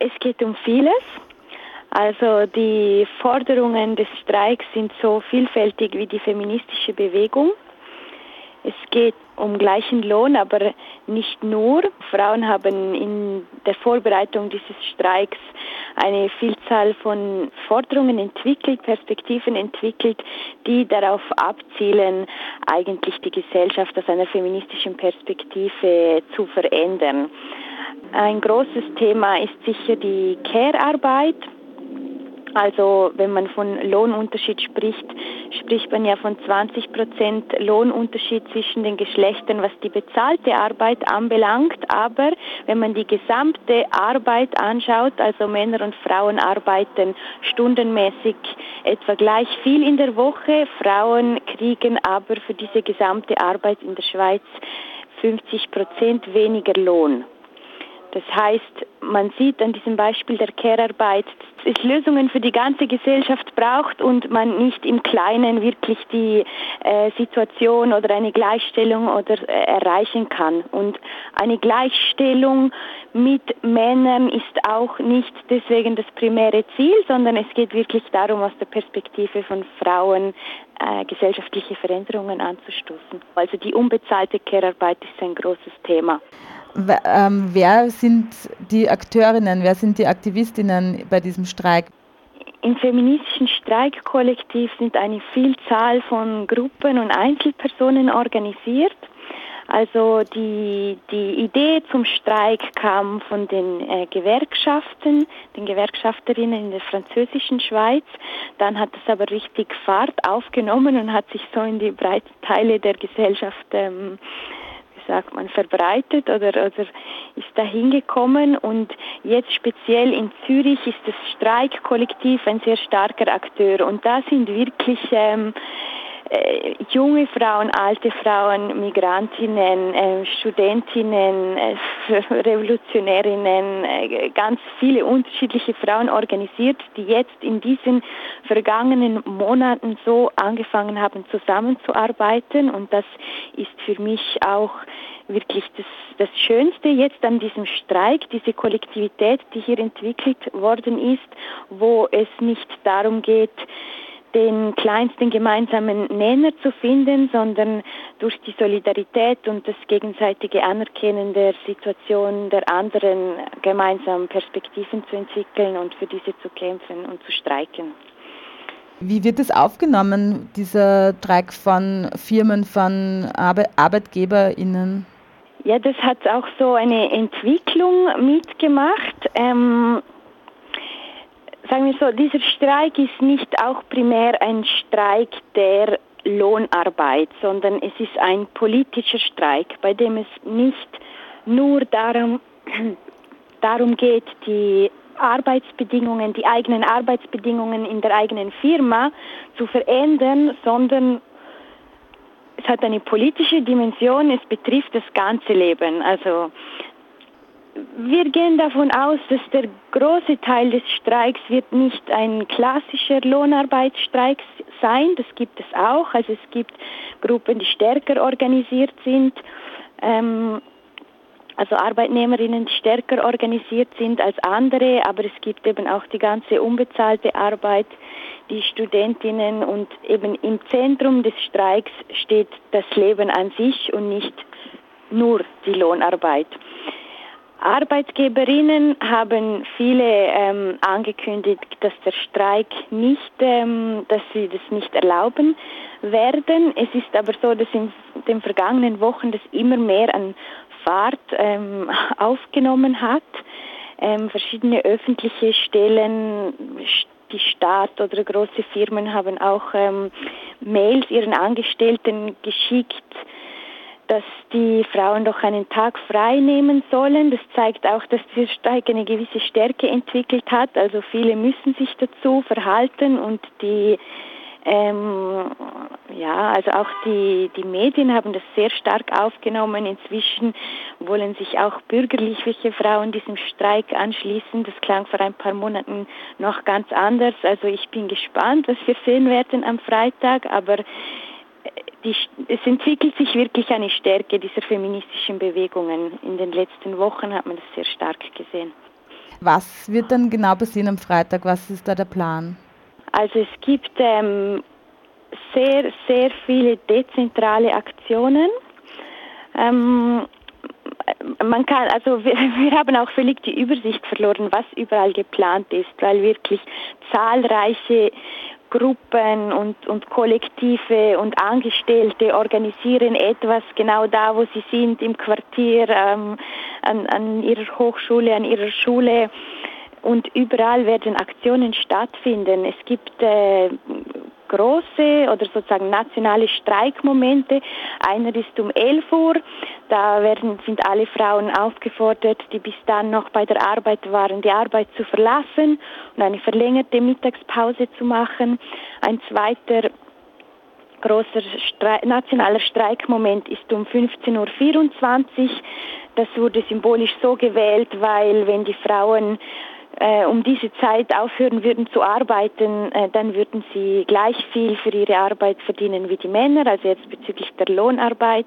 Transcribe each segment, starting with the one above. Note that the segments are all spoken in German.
Es geht um vieles. Also die Forderungen des Streiks sind so vielfältig wie die feministische Bewegung. Es geht um gleichen Lohn, aber nicht nur. Frauen haben in der Vorbereitung dieses Streiks eine Vielzahl von Forderungen entwickelt, Perspektiven entwickelt, die darauf abzielen, eigentlich die Gesellschaft aus einer feministischen Perspektive zu verändern. Ein großes Thema ist sicher die Care-Arbeit. Also wenn man von Lohnunterschied spricht, spricht man ja von 20 Prozent Lohnunterschied zwischen den Geschlechtern, was die bezahlte Arbeit anbelangt. Aber wenn man die gesamte Arbeit anschaut, also Männer und Frauen arbeiten stundenmäßig etwa gleich viel in der Woche. Frauen kriegen aber für diese gesamte Arbeit in der Schweiz 50 Prozent weniger Lohn. Das heißt, man sieht an diesem Beispiel der Care-Arbeit, dass es Lösungen für die ganze Gesellschaft braucht und man nicht im Kleinen wirklich die äh, Situation oder eine Gleichstellung oder äh, erreichen kann. Und eine Gleichstellung mit Männern ist auch nicht deswegen das primäre Ziel, sondern es geht wirklich darum, aus der Perspektive von Frauen äh, gesellschaftliche Veränderungen anzustoßen. Also die unbezahlte Care-Arbeit ist ein großes Thema. Ähm, wer sind die Akteurinnen, wer sind die Aktivistinnen bei diesem Streik? Im feministischen Streikkollektiv sind eine Vielzahl von Gruppen und Einzelpersonen organisiert. Also die, die Idee zum Streik kam von den äh, Gewerkschaften, den Gewerkschafterinnen in der französischen Schweiz. Dann hat es aber richtig Fahrt aufgenommen und hat sich so in die breiten Teile der Gesellschaft ähm, sagt man, verbreitet oder, oder ist da hingekommen? Und jetzt speziell in Zürich ist das Streikkollektiv ein sehr starker Akteur. Und da sind wirklich ähm, äh, junge Frauen, alte Frauen, Migrantinnen, äh, Studentinnen, äh, Revolutionärinnen, äh, ganz viele unterschiedliche Frauen organisiert, die jetzt in diesen vergangenen Monaten so angefangen haben zusammenzuarbeiten. Und das ist für mich auch wirklich das, das Schönste jetzt an diesem Streik, diese Kollektivität, die hier entwickelt worden ist, wo es nicht darum geht, den kleinsten gemeinsamen Nenner zu finden, sondern durch die Solidarität und das gegenseitige Anerkennen der Situation der anderen gemeinsam Perspektiven zu entwickeln und für diese zu kämpfen und zu streiken. Wie wird es aufgenommen, dieser Streik von Firmen, von ArbeitgeberInnen? Ja, das hat auch so eine Entwicklung mitgemacht. Ähm, sagen wir so, dieser Streik ist nicht auch primär ein Streik der Lohnarbeit, sondern es ist ein politischer Streik, bei dem es nicht nur darum, darum geht, die Arbeitsbedingungen, die eigenen Arbeitsbedingungen in der eigenen Firma zu verändern, sondern es hat eine politische Dimension, es betrifft das ganze Leben. Also wir gehen davon aus, dass der große Teil des Streiks wird nicht ein klassischer Lohnarbeitsstreik sein. Das gibt es auch. Also es gibt Gruppen, die stärker organisiert sind. Ähm, also Arbeitnehmerinnen, die stärker organisiert sind als andere, aber es gibt eben auch die ganze unbezahlte Arbeit, die Studentinnen und eben im Zentrum des Streiks steht das Leben an sich und nicht nur die Lohnarbeit. Arbeitgeberinnen haben viele ähm, angekündigt, dass der Streik nicht, ähm, dass sie das nicht erlauben werden. Es ist aber so, dass in den vergangenen Wochen das immer mehr an Fahrt ähm, aufgenommen hat. Ähm, verschiedene öffentliche Stellen, die Staat oder große Firmen haben auch ähm, Mails ihren Angestellten geschickt, dass die Frauen doch einen Tag frei nehmen sollen. Das zeigt auch, dass dieser Streik eine gewisse Stärke entwickelt hat. Also viele müssen sich dazu verhalten und die ähm, ja, also auch die, die Medien haben das sehr stark aufgenommen. Inzwischen wollen sich auch bürgerliche Frauen diesem Streik anschließen. Das klang vor ein paar Monaten noch ganz anders. Also ich bin gespannt, was wir sehen werden am Freitag, aber die, es entwickelt sich wirklich eine Stärke dieser feministischen Bewegungen. In den letzten Wochen hat man das sehr stark gesehen. Was wird dann genau passieren am Freitag? Was ist da der Plan? Also es gibt ähm, sehr, sehr viele dezentrale Aktionen. Ähm, man kann, also wir, wir, haben auch völlig die Übersicht verloren, was überall geplant ist, weil wirklich zahlreiche Gruppen und, und Kollektive und Angestellte organisieren etwas genau da, wo sie sind, im Quartier, ähm, an, an ihrer Hochschule, an ihrer Schule. Und überall werden Aktionen stattfinden. Es gibt äh, große oder sozusagen nationale Streikmomente. Einer ist um 11 Uhr. Da werden, sind alle Frauen aufgefordert, die bis dann noch bei der Arbeit waren, die Arbeit zu verlassen und eine verlängerte Mittagspause zu machen. Ein zweiter großer Streik, nationaler Streikmoment ist um 15.24 Uhr. Das wurde symbolisch so gewählt, weil wenn die Frauen äh, um diese Zeit aufhören würden zu arbeiten, äh, dann würden sie gleich viel für ihre Arbeit verdienen wie die Männer, also jetzt bezüglich der Lohnarbeit.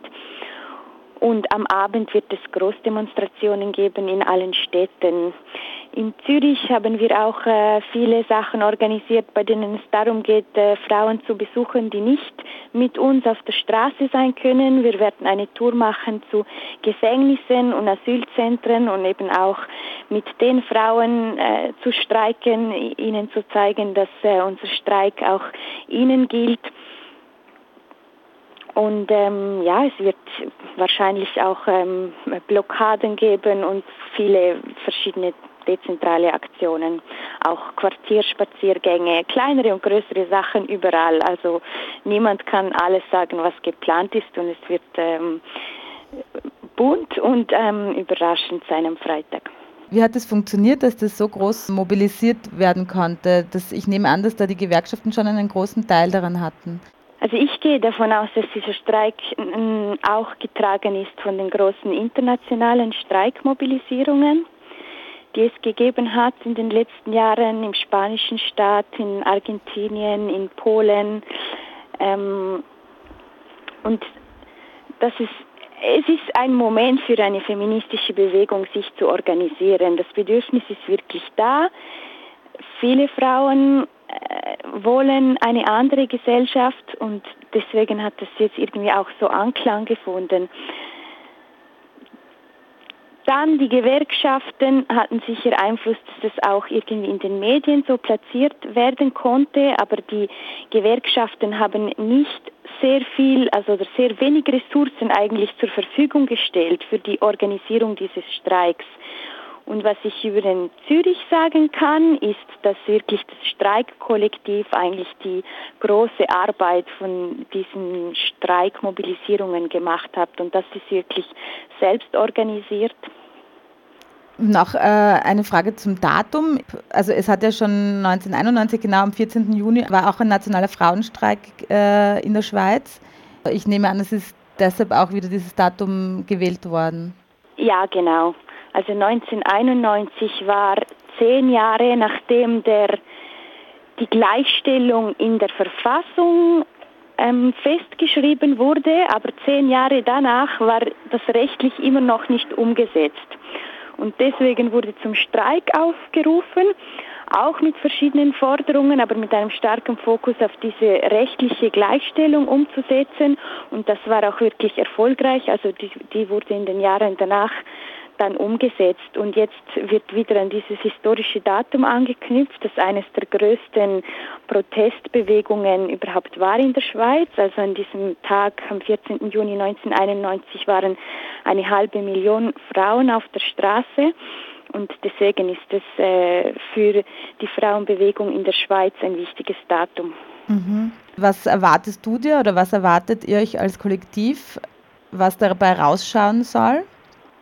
Und am Abend wird es Großdemonstrationen geben in allen Städten. In Zürich haben wir auch äh, viele Sachen organisiert, bei denen es darum geht, äh, Frauen zu besuchen, die nicht mit uns auf der Straße sein können. Wir werden eine Tour machen zu Gefängnissen und Asylzentren und eben auch mit den Frauen äh, zu streiken, ihnen zu zeigen, dass äh, unser Streik auch ihnen gilt. Und ähm, ja, es wird wahrscheinlich auch ähm, Blockaden geben und viele verschiedene dezentrale Aktionen, auch Quartierspaziergänge, kleinere und größere Sachen überall. Also niemand kann alles sagen, was geplant ist und es wird ähm, bunt und ähm, überraschend sein am Freitag. Wie hat es funktioniert, dass das so groß mobilisiert werden konnte? Das, ich nehme an, dass da die Gewerkschaften schon einen großen Teil daran hatten. Also ich gehe davon aus, dass dieser Streik auch getragen ist von den großen internationalen Streikmobilisierungen, die es gegeben hat in den letzten Jahren im spanischen Staat, in Argentinien, in Polen. Ähm, und das ist es ist ein Moment für eine feministische Bewegung, sich zu organisieren. Das Bedürfnis ist wirklich da. Viele Frauen wollen eine andere Gesellschaft und deswegen hat das jetzt irgendwie auch so Anklang gefunden. Dann die Gewerkschaften hatten sicher Einfluss, dass das auch irgendwie in den Medien so platziert werden konnte, aber die Gewerkschaften haben nicht sehr viel, also sehr wenig Ressourcen eigentlich zur Verfügung gestellt für die Organisierung dieses Streiks. Und was ich über den Zürich sagen kann, ist, dass wirklich das Streikkollektiv eigentlich die große Arbeit von diesen Streikmobilisierungen gemacht hat und das ist wirklich selbst organisiert. Noch äh, eine Frage zum Datum. Also es hat ja schon 1991, genau am 14. Juni, war auch ein nationaler Frauenstreik äh, in der Schweiz. Ich nehme an, es ist deshalb auch wieder dieses Datum gewählt worden. Ja, genau. Also 1991 war zehn Jahre nachdem der, die Gleichstellung in der Verfassung ähm, festgeschrieben wurde, aber zehn Jahre danach war das rechtlich immer noch nicht umgesetzt. Und deswegen wurde zum Streik aufgerufen, auch mit verschiedenen Forderungen, aber mit einem starken Fokus auf diese rechtliche Gleichstellung umzusetzen. Und das war auch wirklich erfolgreich. Also die, die wurde in den Jahren danach dann umgesetzt. Und jetzt wird wieder an dieses historische Datum angeknüpft, das eines der größten Protestbewegungen überhaupt war in der Schweiz. Also an diesem Tag, am 14. Juni 1991, waren eine halbe Million Frauen auf der Straße. Und deswegen ist es äh, für die Frauenbewegung in der Schweiz ein wichtiges Datum. Mhm. Was erwartest du dir oder was erwartet ihr euch als Kollektiv, was dabei rausschauen soll?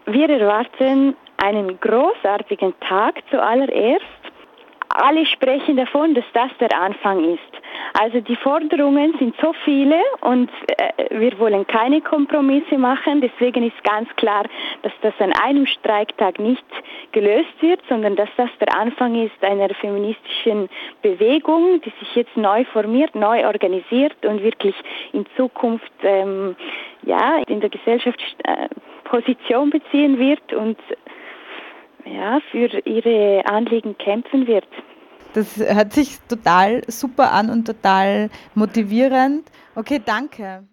Wir erwarten einen großartigen Tag zuallererst. Alle sprechen davon, dass das der Anfang ist. Also die Forderungen sind so viele und äh, wir wollen keine Kompromisse machen. Deswegen ist ganz klar, dass das an einem Streiktag nicht gelöst wird, sondern dass das der Anfang ist einer feministischen Bewegung, die sich jetzt neu formiert, neu organisiert und wirklich in Zukunft ähm, ja, in der Gesellschaft äh, Position beziehen wird und ja, für ihre Anliegen kämpfen wird. Das hört sich total super an und total motivierend. Okay, danke.